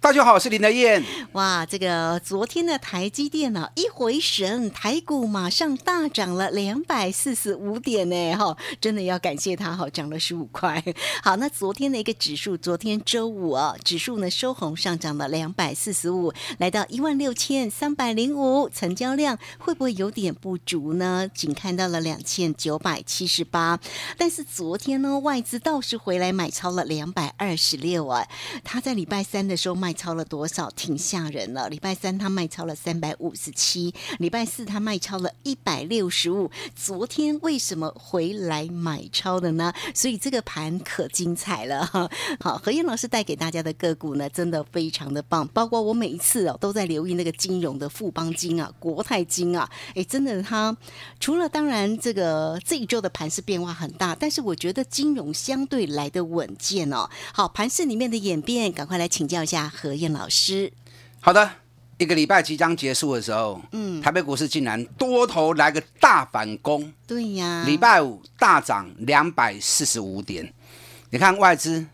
大家好，我是林德燕。哇，这个昨天的台积电呢、一回神，台股马上大涨了两百四十五点呢，哈，真的要感谢它哈，涨了十五块。好，那昨天的一个指数，昨天周五啊，指数呢收红上涨了两百四十五，来到一万六千三百零五，成交量会不会有点不足呢？仅看到了两千九百七十八，但是昨天呢，外资倒是回来买超了两百二十六啊，他在礼拜三的时候卖卖超了多少？挺吓人了。礼拜三他卖超了三百五十七，礼拜四他卖超了一百六十五。昨天为什么回来买超的呢？所以这个盘可精彩了哈。好，何燕老师带给大家的个股呢，真的非常的棒。包括我每一次哦都在留意那个金融的富邦金啊、国泰金啊，哎，真的它除了当然这个这一周的盘势变化很大，但是我觉得金融相对来的稳健哦。好，盘市里面的演变，赶快来请教一下何燕老师。好的，一个礼拜即将结束的时候，嗯，台北股市竟然多头来个大反攻，对呀，礼拜五大涨两百四十五点。你看外资，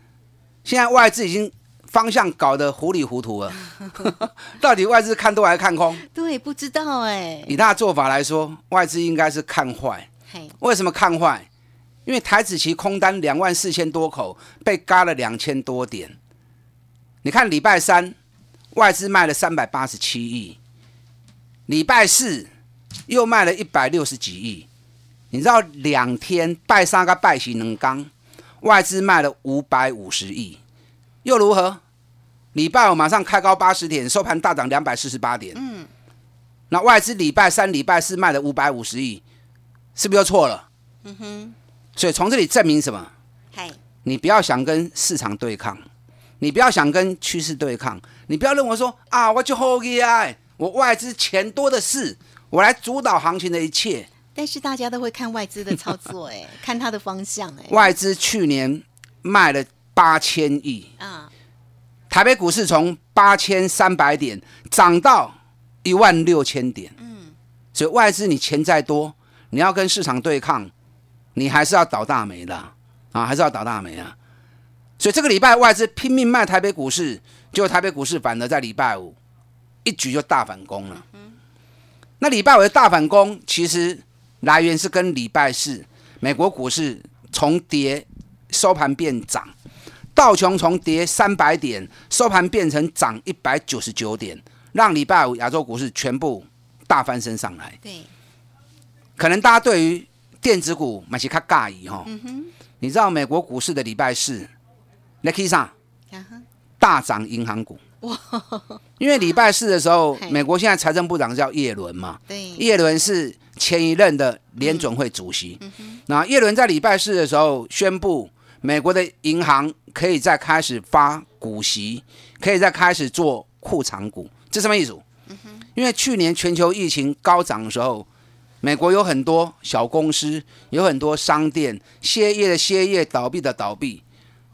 现在外资已经方向搞得糊里糊涂了，到底外资看多还是看空？对不知道哎，以他的做法来说，外资应该是看坏。嘿，为什么看坏？因为台子期空单两万四千多口，被嘎了两千多点。你看礼拜三外资卖了三百八十七亿，礼拜四又卖了一百六十几亿。你知道两天拜三个拜喜能刚，外资卖了五百五十亿，又如何？礼拜五马上开高八十点，收盘大涨两百四十八点。嗯，那外资礼拜三、礼拜四卖了五百五十亿，是不是又错了？嗯哼，所以从这里证明什么？嗨，你不要想跟市场对抗，你不要想跟趋势对抗，你不要认为说啊，我就后啊，我外资钱多的是，我来主导行情的一切。但是大家都会看外资的操作哎，看它的方向哎，外资去年卖了八千亿，啊，台北股市从八千三百点涨到一万六千点，嗯，所以外资你钱再多，你要跟市场对抗，你还是要倒大霉的啊，还是要倒大霉啊。所以这个礼拜外资拼命卖台北股市，结果台北股市反而在礼拜五一举就大反攻了。那礼拜五的大反攻，其实来源是跟礼拜四美国股市从跌收盘变涨。道琼从跌三百点收盘变成涨一百九十九点，让礼拜五亚洲股市全部大翻身上来。对，可能大家对于电子股买些卡尬意哈，嗯，你知道美国股市的礼拜四 l e k i 上啊哈，大涨银行股，因为礼拜四的时候，美国现在财政部长叫耶伦嘛，对，耶伦是前一任的联准会主席。那耶伦在礼拜四的时候宣布，美国的银行可以再开始发股息，可以再开始做库藏股，这什么意思？因为去年全球疫情高涨的时候，美国有很多小公司，有很多商店歇业的歇业，倒闭的倒闭，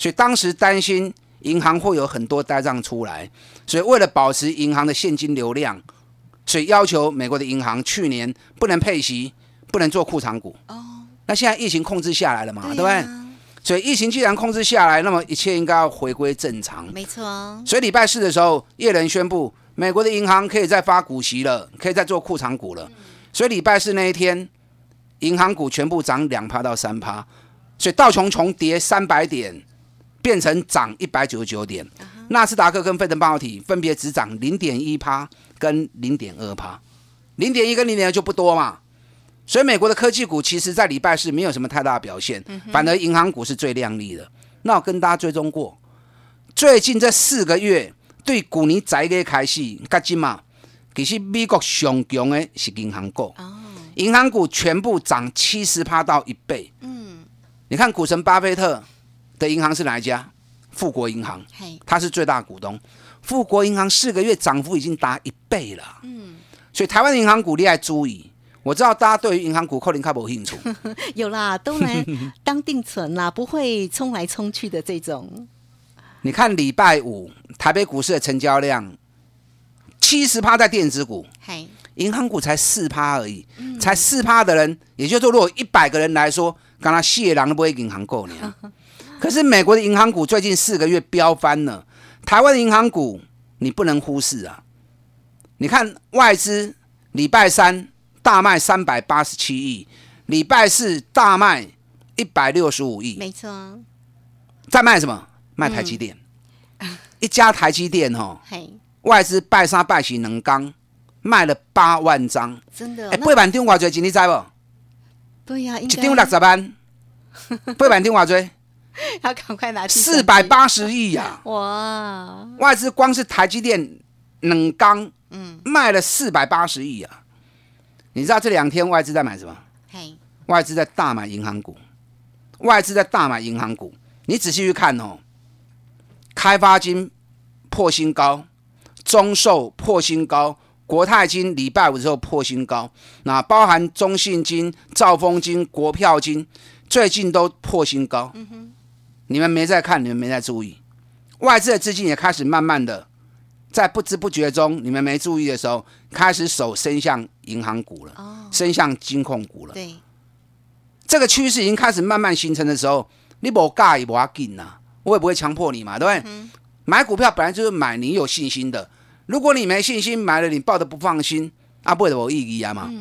所以当时担心银行会有很多呆账出来，所以为了保持银行的现金流量，所以要求美国的银行去年不能配息，不能做库藏股。哦，那现在疫情控制下来了嘛，对不对？啊所以疫情既然控制下来，那么一切应该要回归正常。没错，所以礼拜四的时候，耶伦宣布美国的银行可以再发股息了，可以再做库藏股了。所以礼拜四那一天，银行股全部涨两趴到三趴，所以道琼琼跌三百点变成涨一百九十九点，纳斯达克跟费城半导体分别只涨零点一趴跟零点二趴。零点一跟零点二就不多嘛。所以美国的科技股其实在礼拜四没有什么太大的表现，反而银行股是最亮丽的。那我跟大家追踪过，最近这四个月对股尼仔嘅开始，噶今嘛，其实美国上强的是银行股，银行股全部涨七十趴到一倍。嗯，你看股神巴菲特的银行是哪一家？富国银行，嘿，它是最大股东。富国银行四个月涨幅已经达一倍了。嗯，所以台湾的银行股你要注意。我知道大家对于银行股可能较无兴趣，有啦，都来 当定存啦，不会冲来冲去的这种。你看礼拜五台北股市的成交量，七十趴在电子股，嘿，银行股才四趴而已，才四趴的人，也就是说，如果一百个人来说，刚刚谢狼都不会银行够呢。可是美国的银行股最近四个月飙翻了，台湾的银行股你不能忽视啊！你看外资礼拜三大卖三百八十七亿，礼拜四大卖一百六十五亿，没错，在卖什么？卖台积电。一家台积电哦，外资拜三拜四能刚卖了八万张，真的，哎，那八万张偌济钱你知不？对呀，应该一张六十万，八万张偌济？要赶快拿四百八十亿呀！哇，外资光是台积电冷钢，嗯，卖了四百八十亿啊！你知道这两天外资在买什么？嘿，外资在大买银行股，外资在大买银行股。你仔细去看哦，开发金破新高，中寿破新高，国泰金礼拜五之后破新高，那包含中信金、兆丰金、国票金，最近都破新高。你们没在看，你们没在注意，外资的资金也开始慢慢的在不知不觉中，你们没注意的时候，开始手伸向银行股了，哦，伸向金控股了。对，这个趋势已经开始慢慢形成的时候，你不尬也不要紧呐，我也不会强迫你嘛，对不对？买股票本来就是买你有信心的，如果你没信心，买了你抱的不放心，啊，不会有意义啊嘛。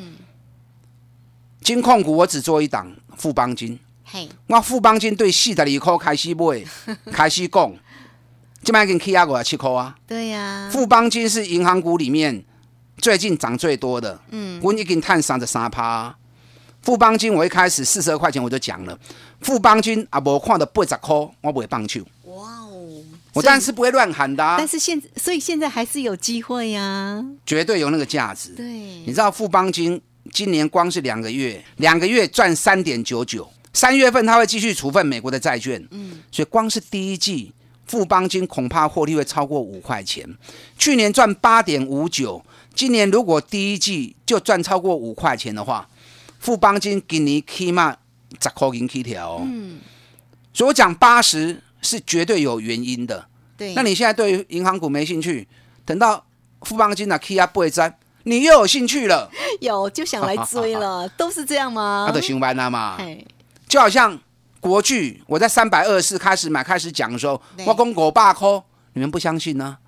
金控股我只做一档富邦金，嘿，我富邦金对四十二块开始买，开始讲，这摆已经起啊五十七块啊。对呀，富邦金是银行股里面最近涨最多的，嗯，我已经探三十三趴。富邦金我一开始四十二块钱我就讲了，富邦金啊，无看到八十块，我不会放手，哇哦，我当然是不会乱喊的、啊。但，是现所以现在还是有机会呀，绝对有那个价值。对。你，知道富邦金今年光是两个月，两个月赚三点九九，三月份他会继续处分美国的债券，嗯，所以光是第一季富邦金恐怕获利会超过五块钱。去年赚八点五九，今年如果第一季就赚超过五块钱的话，富邦金今年起码十块银起条哦。嗯，所以我讲八十是绝对有原因的。对，那你现在对于银行股没兴趣，等到富邦金啊 K 啊不会沾，你又有兴趣了，有就想来追了，都是这样吗？那就上班了嘛。嘿，就好像国巨，我在三百二十四开始买开始讲的时候，对我讲五百块，你们不相信呢、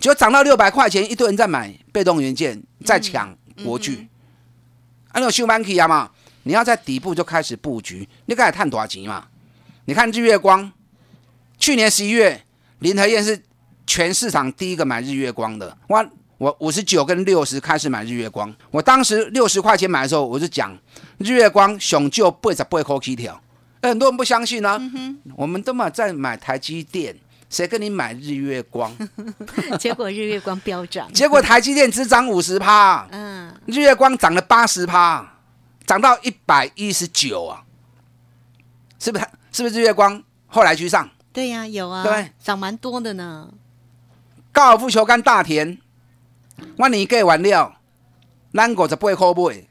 结果涨到六百块钱，一堆人在买被动元件，在抢国巨。啊，那种修班 K 啊嘛，你要在底部就开始布局，你开始探多少钱嘛？你看日月光，去年十一月，林和燕是全市场第一个买日月光的。我我五十九跟六十开始买日月光，我当时六十块钱买的时候，我就讲日月光熊就八十八块起跳，呃很多人不相信呢、我们都嘛在买台积电，谁跟你买日月光？结果日月光飙涨，结果台积电只涨五十趴，嗯，日月光涨了八十趴，涨到一百一十九啊，是不是？是不是日月光后来居上？对呀，有啊，对，涨蛮多的呢，高尔夫球杆大田，我年计完了，咱五十八块买。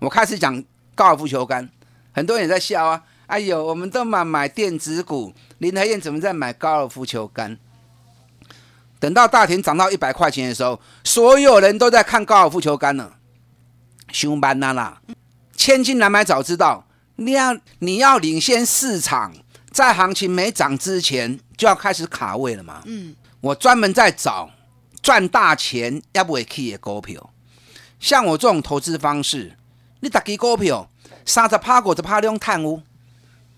我开始讲高尔夫球杆，很多人也在笑啊。哎呦，我们都买买电子股，林和燕怎么在买高尔夫球杆？等到大田涨到一百块钱的时候，所有人都在看高尔夫球杆了。凶班啦啦，千金难买早知道，你要你要领先市场，在行情没涨之前就要开始卡位了嘛。嗯，我专门在找赚大钱要不会去的股票。像我这种投资方式，你打支股票三十趴、五十趴用探污。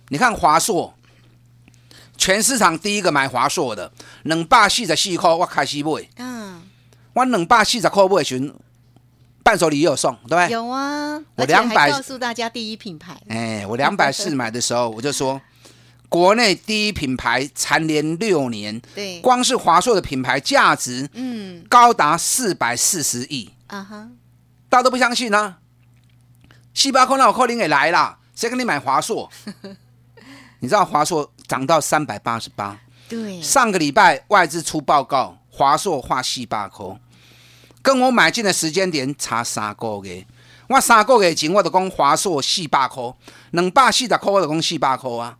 你看华硕，全市场第一个买华硕的，两百四十四块我开始买，嗯，我两百四十块买伴手礼也有送，对不对？有啊，我两百告诉大家第一品牌，哎，我两百四买的时候，我就说，国内第一品牌蝉联六年，对，光是华硕的品牌价值嗯。高达四百四十亿，啊哈，大家都不相信呢、细胞空那我扣零也来啦，谁跟你买华硕？你知道华硕涨到三百八十八，对，上个礼拜外资出报告，华硕画细八扣，跟我买进的时间点差三个月。我三个月前我就讲华硕四百块，两百四十块我就讲四百块啊。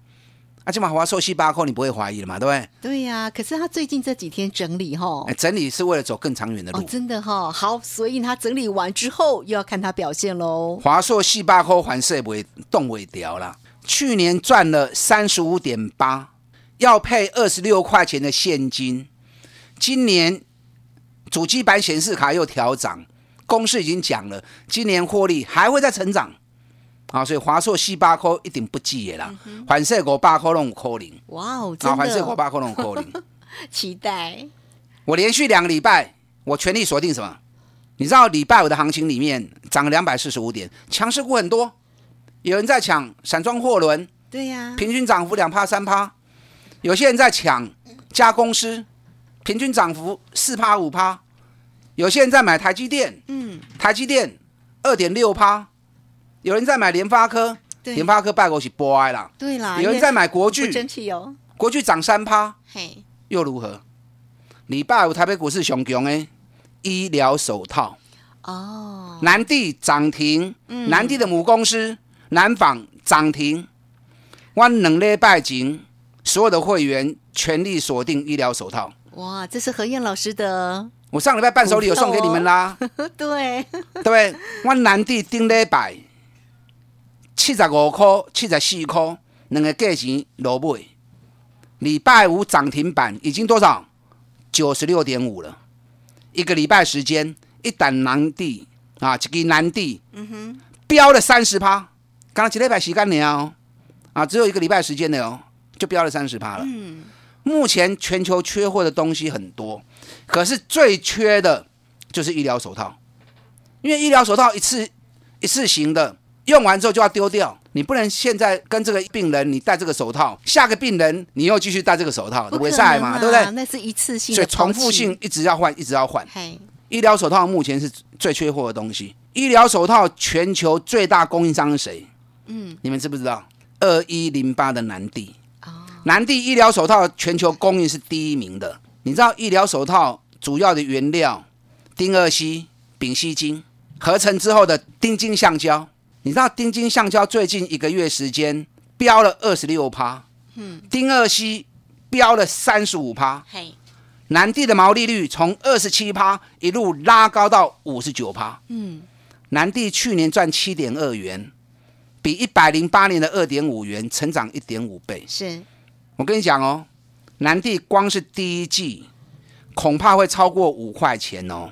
啊，今嘛华硕四百块你不会怀疑了嘛，对不对？对呀、可是他最近这几天整理哈哎，，整理是为了走更长远的哦，路。真的哈，好，所以他整理完之后又要看他表现喽。华硕四百块还是不会动尾调啦。去年赚了三十五点八，要配二十六块钱的现金。今年主机板显示卡又调涨，公司已经讲了，今年获利还会再成长。啊，所以华硕四八块一定不记的啦，反正五百块拢有可能，哇哦，啊，真反正五的百块拢有可能。期待，我连续两个礼拜，我全力锁定什么？你知道礼拜五的行情里面涨了两百四十五点，强势股很多，有人在抢散装货轮，对呀、平均涨幅两趴三趴；有些人在抢加公司，平均涨幅四趴五趴；有些人在买台积电，嗯，台积电二点六趴；有人在买联发科，对。联发科拜过去波哀啦；对啦，有人在买国不巨，争气哦，国巨涨三趴，嘿，又如何？礼拜五台北股市熊熊诶医疗手套，哦，南地涨停，嗯。南地的母公司南纺涨停。我两礼拜前所有的会员全力锁定医疗手套，哇，这是何燕老师的，我上礼拜伴手礼有送给你们啦，对，对？我南地丁礼拜七十五块、七十四块，两个价钱落尾。礼拜五涨停板已经多少？九十六点五了。一个礼拜时间，一档南地啊，一个南地，嗯哼，飙了三十趴。刚刚几礼拜时间了哦，啊，只有一个礼拜时间的哦，就飙了三十趴了。嗯，目前全球缺货的东西很多，可是最缺的就是医疗手套。因为医疗手套一次一次型的，用完之后就要丢掉，你不能现在跟这个病人你戴这个手套，下个病人你又继续戴这个手套，不可不会晒嘛，对不对？那是一次性，所以重复性，一直要换，一直要换。嘿，医疗手套目前是最缺货的东西。医疗手套全球最大供应商是谁？嗯，你们知不知道？二一零八的南帝，哦，南帝医疗手套全球供应是第一名的。你知道医疗手套主要的原料丁二烯、丙烯腈合成之后的丁腈橡胶，你知道丁金橡胶最近一个月时间飙了二十六趴，嗯，丁二烯飙了三十五趴，嘿，南地的毛利率从二十七趴一路拉高到五十九趴。嗯，南地去年赚七点二元，比一百零八年的二点五元成长一点五倍。是，我跟你讲哦，南地光是第一季恐怕会超过五块钱哦，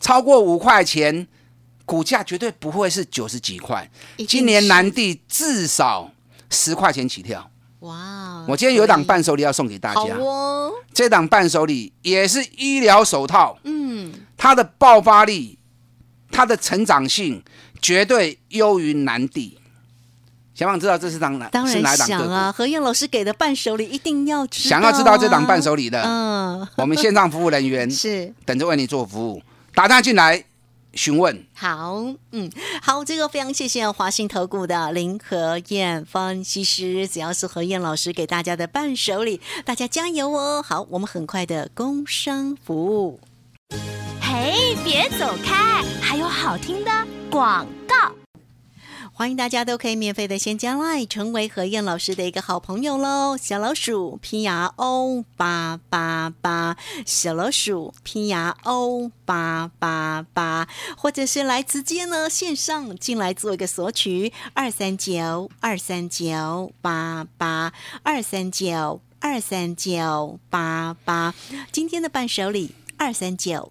超过五块钱，股价绝对不会是九十几块。今年南地至少十块钱起跳。哇，我今天有一档伴手礼要送给大好家，哦，这档伴手礼也是医疗手套，嗯，它的爆发力、它的成长性绝对优于南地。想不想知道这是档哪当然想啊，何燕老师给的伴手礼一定要知道、想要知道这档伴，手礼的，嗯，我们线上服务人员是。等着为你做服务，打电话进来询问。好，嗯，好，这个非常谢谢华信投顾的林和燕分析师，只要是何燕老师给大家的伴手礼，大家加油哦！好，我们很快的工商服务。嘿，别走开，还有好听的广告。欢迎大家都可以免费的先加 line，成为何燕老师的一个好朋友喽。小老鼠拼牙 O 八八八，小老鼠拼牙 O 八八八，或者是来直接呢线上进来做一个索取，二三九二三九八八二三九二三九八八，今天的伴手礼二三九。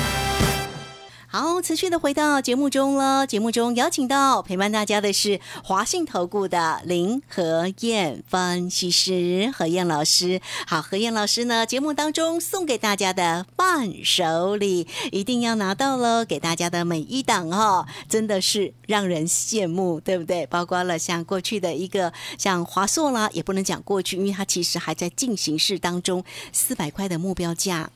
好，持续的回到节目中了。节目中邀请到陪伴大家的是华信投顾的林和燕分析师何燕老师。好，何燕老师呢，节目当中送给大家的伴手礼一定要拿到了，给大家的每一档哦，真的是让人羡慕，对不对？包括了像过去的一个像华硕啦，也不能讲过去，因为它其实还在进行式当中，四百块的目标价。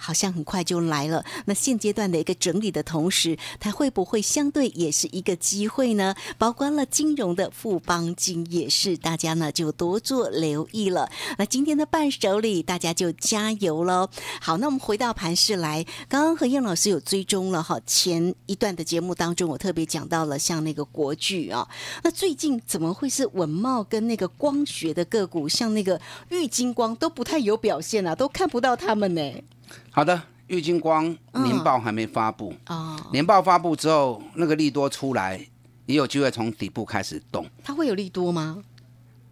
好像很快就来了。那现阶段的一个整理的同时，它会不会相对也是一个机会呢？包括了金融的富邦金也是，大家呢就多做留意了。那今天的伴手礼，大家就加油喽。好，那我们回到盘市来，刚刚和燕老师有追踪了哈，前一段的节目当中，我特别讲到了像那个国巨啊，那最近怎么会是文茂跟那个光学的个股，像那个玉金光都不太有表现啊，都看不到他们呢？好的，玉金光年报还没发布，哦，年报发布之后，那个利多出来，也有机会从底部开始动。它会有利多吗？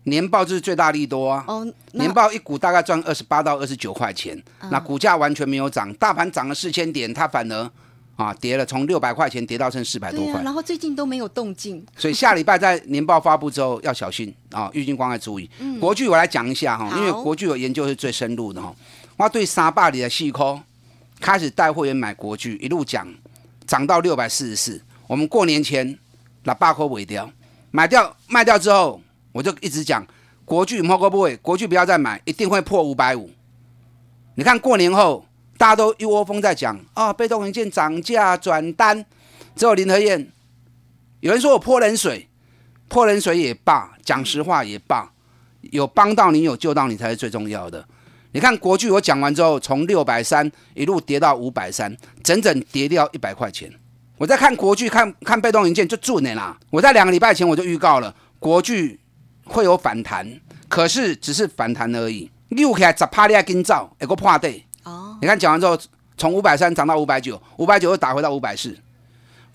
年报就是最大利多啊，哦，年报一股大概赚二十八到二十九块钱，那股价完全没有涨，大盘涨了四千点，它反而啊跌了，从六百块钱跌到剩四百多块。然后最近都没有动静。所以下礼拜在年报发布之后要小心啊，郁金光要注意。国巨我来讲一下哈，因为国巨我研究是最深入的哈。我对沙坝里的细抠开始带会员买国巨，一路讲涨到六百四十四，我们过年前把八颗尾掉，买掉卖掉之后，我就一直讲国巨猫哥不会，国巨不要再买，一定会破五百五。你看过年后大家都一窝蜂在讲啊，被动元件涨价转单，只有林和燕有人说我泼冷水，泼冷水也罢，讲实话也罢，有帮到你，有救到你才是最重要的。你看国巨，我讲完之后，从六百三一路跌到五百三，整整跌掉一百块钱。我在看国巨，看看被动元件就准的啦。我在两个礼拜前我就预告了，国巨会有反弹，可是只是反弹而已。六起来十趴你还跟照，有个破底。哦，你看讲完之后，从五百三涨到五百九，五百九又打回到五百四。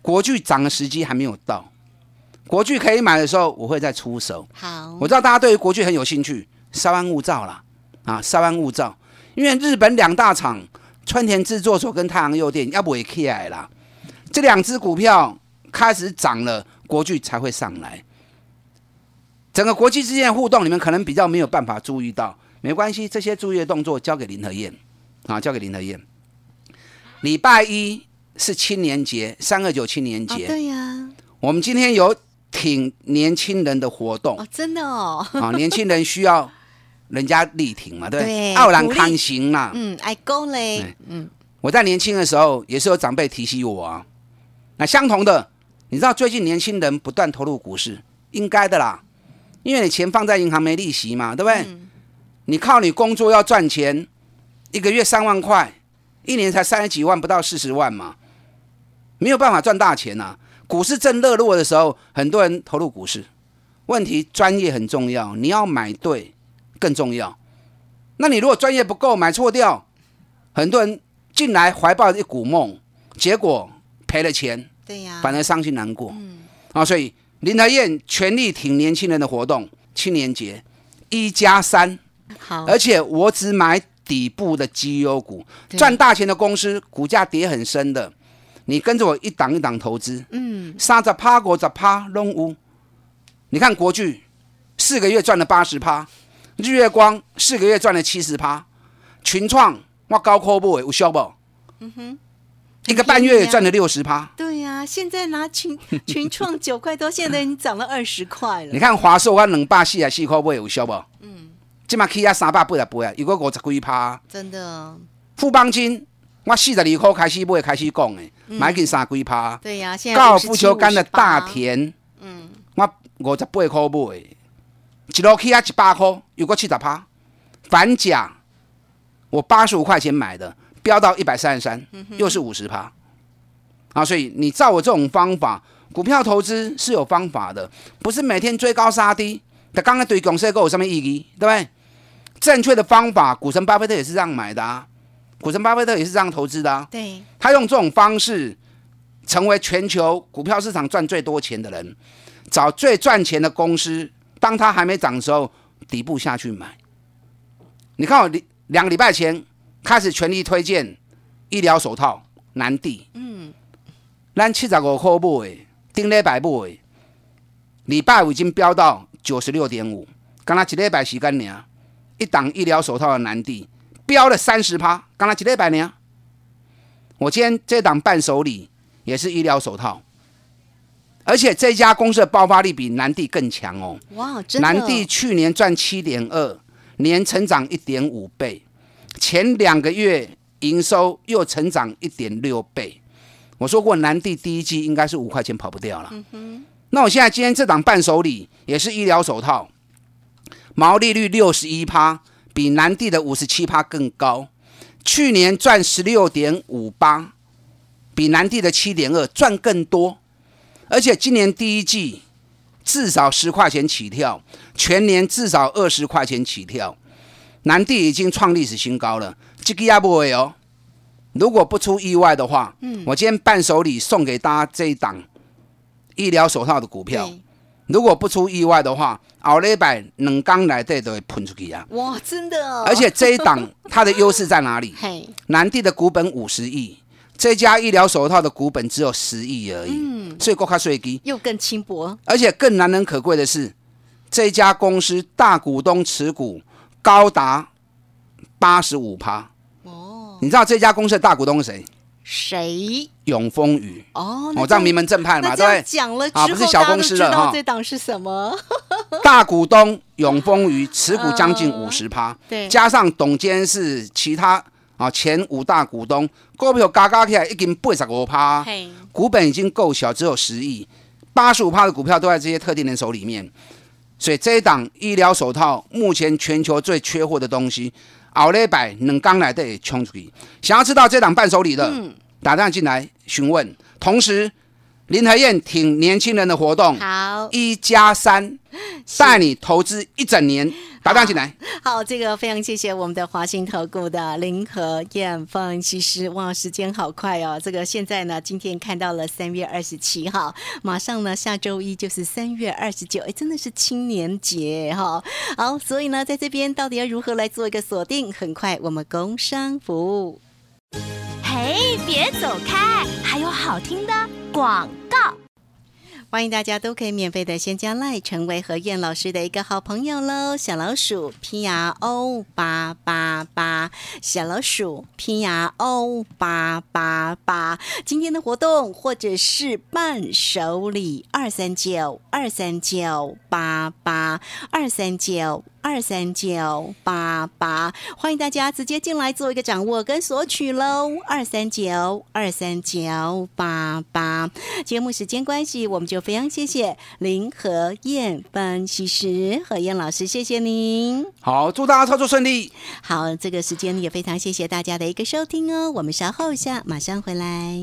国巨涨的时机还没有到，国巨可以买的时候，我会再出手。好，我知道大家对于国巨很有兴趣，稍安勿躁啦，啊，稍安勿躁，因为日本两大厂川田制作所跟太阳诱电要不会起来啦，这两只股票开始涨了，国巨才会上来。整个国际之间的互动，你们可能比较没有办法注意到，没关系，这些注意的动作交给林和燕啊，交给林和燕。礼拜一是青年节，三二九青年哦，节，对呀，我们今天有挺年轻人的活动哦，真的哦，啊，年轻人需要人家力挺嘛，对不对对？傲然鼓励康行啦。嗯，爱够嘞哎，嗯，我在年轻的时候也是有长辈提醒我啊。那相同的，你知道最近年轻人不断投入股市，应该的啦，因为你钱放在银行没利息嘛，对不对？你靠你工作要赚钱，一个月三万块，一年才三十几万，不到四十万嘛，没有办法赚大钱呐、股市正热络的时候，很多人投入股市。问题专业很重要，你要买对更重要。那你如果专业不够，买错掉，很多人进来怀抱一股梦，结果赔了钱，对呀，反而伤心难过。嗯啊，所以林台燕全力挺年轻人的活动，青年节一加三，好，而且我只买底部的绩优股，赚大钱的公司，股价跌很深的，你跟着我一档一档投资，嗯，三十趴、五十趴拢有。你看国巨四个月赚了八十趴，日月光四个月赚了七十趴，群创我高科不有效不？嗯哼，一个半月也赚了六十趴。对呀，现在拿群 群创九块多，现在已经涨了二十块了，你看华硕我两百四还四块八有效不？嗯，即马起啊三百八十八啊，如果五十几趴。真的，富邦金我四十二块开始买开始讲的，买进三几趴。对呀，现在高尔夫球杆的大田，嗯，我五十八块买的，一路起啊一百块，有个七十趴。反甲我八十五块钱买的，飙到一百三十三，又是五十趴。啊，所以你照我这种方法，股票投资是有方法的，不是每天追高杀低。他刚刚对公司股有什么意义？对不对？正确的方法，股神巴菲特也是这样买的啊，股神巴菲特也是这样投资的啊。对，他用这种方式成为全球股票市场赚最多钱的人，找最赚钱的公司，当它还没涨的时候，底部下去买。你看我两两个礼拜前开始全力推荐医疗手套南帝，嗯，咱七十五块买，顶礼拜买，礼拜五已经飙到九十六点五，刚才一礼拜时间呢，一档医疗手套的南帝飙了三十趴，刚才一礼拜呢。我今天这档伴手礼也是医疗手套，而且这家公司的爆发力比南帝更强哦。哇，真的，南帝去年赚七点二，年成长一点五倍，前两个月营收又成长一点六倍。我说过，南帝第一季应该是五块钱跑不掉了。嗯那我现在今天这档伴手礼也是医疗手套，毛利率六十一趴，比南帝的五十七趴更高。去年赚十六点五八，比南帝的七点二赚更多，而且今年第一季至少十块钱起跳，全年至少二十块钱起跳，南帝已经创历史新高了。这个也不会哦，如果不出意外的话，嗯，我今天伴手礼送给大家这一档医疗手套的股票，如果不出意外的话。后礼拜两刚来这都会喷出去啊！哇，真的哦！而且这一档 它的优势在哪里？南地的股本五十亿，这家医疗手套的股本只有十亿而已，嗯，所以国卡税低，又更轻薄。而且更难能可贵的是，这家公司大股东持股高达八十五趴。哦，你知道这家公司的大股东是谁？谁？永丰宇哦，我这样名门正派嘛，对不对？讲了之后，不是小公司了哈。这档是什么？大股东永丰宇持股将近五十趴，对，加上董监事其他啊前五大股东，股票加加起来已经八十五趴，股本已经够小，只有十亿，八十五趴的股票都在这些特定人手里面，所以这一档医疗手套目前全球最缺货的东西。奥利百能刚来的冲出去，想要知道这档伴手礼的，打电话进来询问。同时，林和燕挺年轻人的活动，好一加三，带你投资一整年。打电话进来。好，这个非常谢谢我们的华信投顾的林和燕分析师。哇，时间好快哦！这个现在呢，今天看到了三月二十七号，马上呢下周一就是三月二十九，哎，真的是青年节哈。好，所以呢，在这边到底要如何来做一个锁定？很快我们工商服务。嘿，别走开，还有好听的广告。欢迎大家都可以免费的先加赖，成为何燕老师的一个好朋友喽。小老鼠 P R O 八八八，小老鼠 P R O 八八八。今天的活动或者是伴手礼二三九二三九八八二三九。二三九八八，欢迎大家直接进来做一个掌握跟索取喽！二三九二三九八八，节目时间关系，我们就非常谢谢林和燕分析师和燕老师，谢谢您。好，祝大家操作顺利。好，这个时间也非常谢谢大家的一个收听哦，我们稍后一下马上回来。